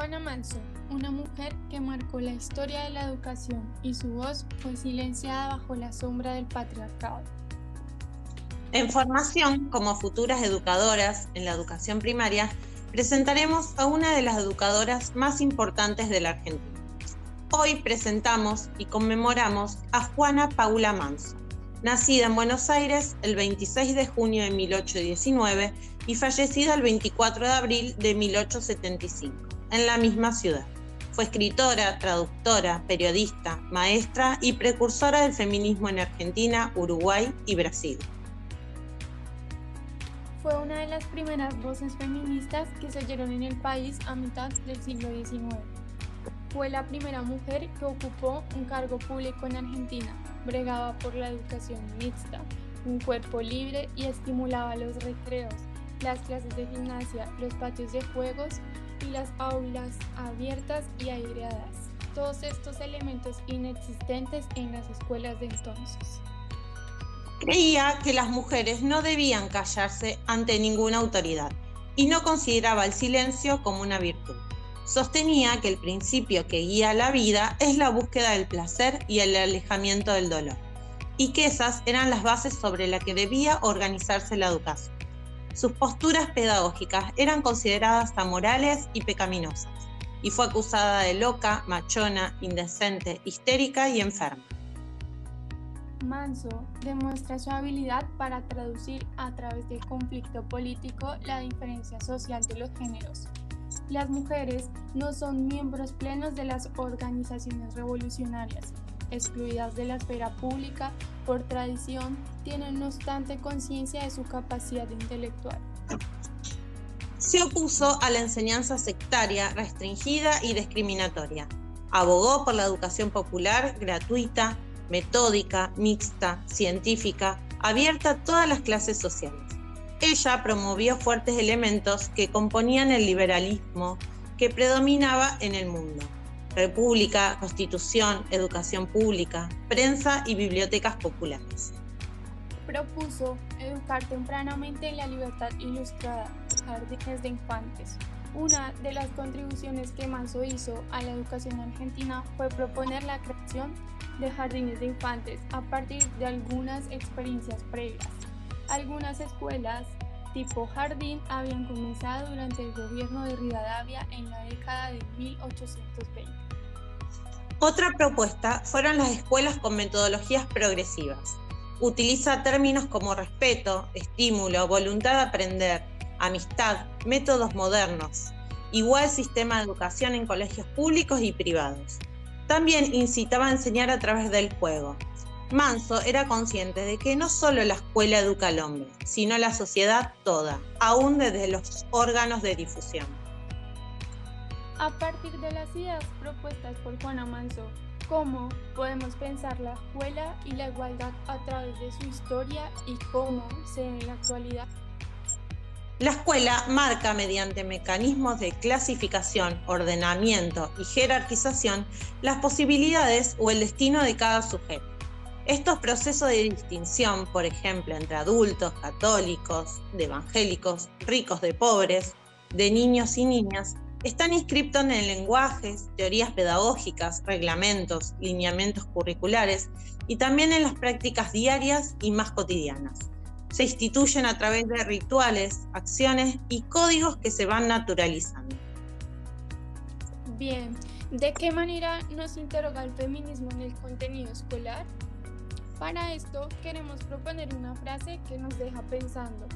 Juana Manso, una mujer que marcó la historia de la educación y su voz fue silenciada bajo la sombra del patriarcado. En formación, como futuras educadoras en la educación primaria, presentaremos a una de las educadoras más importantes de la Argentina. Hoy presentamos y conmemoramos a Juana Paula Manso, nacida en Buenos Aires el 26 de junio de 1819 y fallecida el 24 de abril de 1875, en la misma ciudad. Fue escritora, traductora, periodista, maestra y precursora del feminismo en Argentina, Uruguay y Brasil. Fue una de las primeras voces feministas que se oyeron en el país a mitad del siglo XIX. Fue la primera mujer que ocupó un cargo público en Argentina, bregaba por la educación mixta, un cuerpo libre y estimulaba los recreos, las clases de gimnasia, los patios de juegos las aulas abiertas y aireadas. Todos estos elementos inexistentes en las escuelas de entonces. Creía que las mujeres no debían callarse ante ninguna autoridad y no consideraba el silencio como una virtud. Sostenía que el principio que guía la vida es la búsqueda del placer y el alejamiento del dolor, y que esas eran las bases sobre las que debía organizarse la educación. Sus posturas pedagógicas eran consideradas amorales y pecaminosas, y fue acusada de loca, machona, indecente, histérica y enferma. Manso demuestra su habilidad para traducir a través del conflicto político la diferencia social de los géneros. Las mujeres no son miembros plenos de las organizaciones revolucionarias, excluidas de la esfera pública por tradición, tienen no obstante conciencia de su capacidad intelectual. Se opuso a la enseñanza sectaria, restringida y discriminatoria. Abogó por la educación popular, gratuita, metódica, mixta, científica, abierta a todas las clases sociales. Ella promovió fuertes elementos que componían el liberalismo que predominaba en el mundo. República, Constitución, Educación Pública, Prensa y Bibliotecas Populares. Propuso educar tempranamente en la libertad ilustrada, jardines de infantes. Una de las contribuciones que Manso hizo a la educación argentina fue proponer la creación de jardines de infantes a partir de algunas experiencias previas. Algunas escuelas tipo jardín habían comenzado durante el gobierno de Rivadavia en la década de 1820. Otra propuesta fueron las escuelas con metodologías progresivas. Utiliza términos como respeto, estímulo, voluntad de aprender, amistad, métodos modernos, igual sistema de educación en colegios públicos y privados. También incitaba a enseñar a través del juego. Manso era consciente de que no solo la escuela educa al hombre, sino la sociedad toda, aún desde los órganos de difusión. A partir de las ideas propuestas por Juana Manso, ¿cómo podemos pensar la escuela y la igualdad a través de su historia y cómo se ve en la actualidad? La escuela marca mediante mecanismos de clasificación, ordenamiento y jerarquización las posibilidades o el destino de cada sujeto. Estos procesos de distinción, por ejemplo, entre adultos, católicos, de evangélicos, ricos de pobres, de niños y niñas, están inscritos en lenguajes, teorías pedagógicas, reglamentos, lineamientos curriculares y también en las prácticas diarias y más cotidianas se instituyen a través de rituales, acciones y códigos que se van naturalizando. Bien, ¿de qué manera nos interroga el feminismo en el contenido escolar? Para esto queremos proponer una frase que nos deja pensando.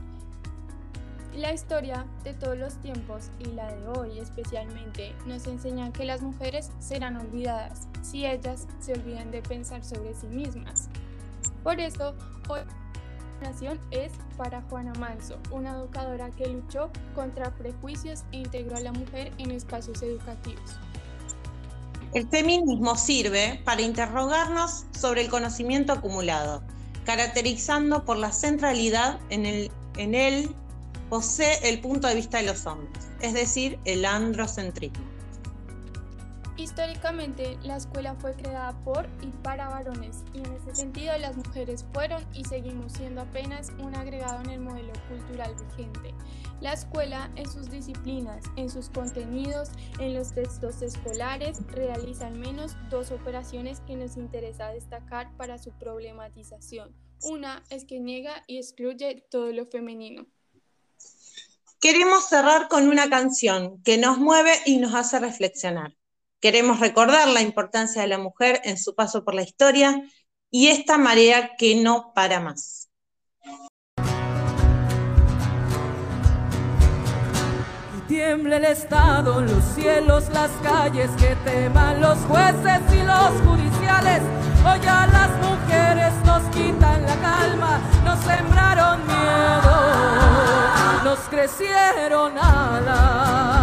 La historia de todos los tiempos y la de hoy especialmente nos enseñan que las mujeres serán olvidadas si ellas se olvidan de pensar sobre sí mismas. Por eso, hoy es para Juana Manso, una educadora que luchó contra prejuicios e integró a la mujer en espacios educativos. El feminismo sirve para interrogarnos sobre el conocimiento acumulado, caracterizando por la centralidad en, el, en él posee el punto de vista de los hombres, es decir, el androcentrismo. Históricamente, la escuela fue creada por y para varones, y en ese sentido las mujeres fueron y seguimos siendo apenas un agregado en el modelo cultural vigente. La escuela, en sus disciplinas, en sus contenidos, en los textos escolares, realiza al menos dos operaciones que nos interesa destacar para su problematización. Una es que niega y excluye todo lo femenino. Queremos cerrar con una canción que nos mueve y nos hace reflexionar. Queremos recordar la importancia de la mujer en su paso por la historia y esta marea que no para más. Que tiemble el Estado, los cielos, las calles, que teman los jueces y los judiciales. Hoy a las mujeres nos quitan la calma, nos sembraron miedo, nos crecieron alas.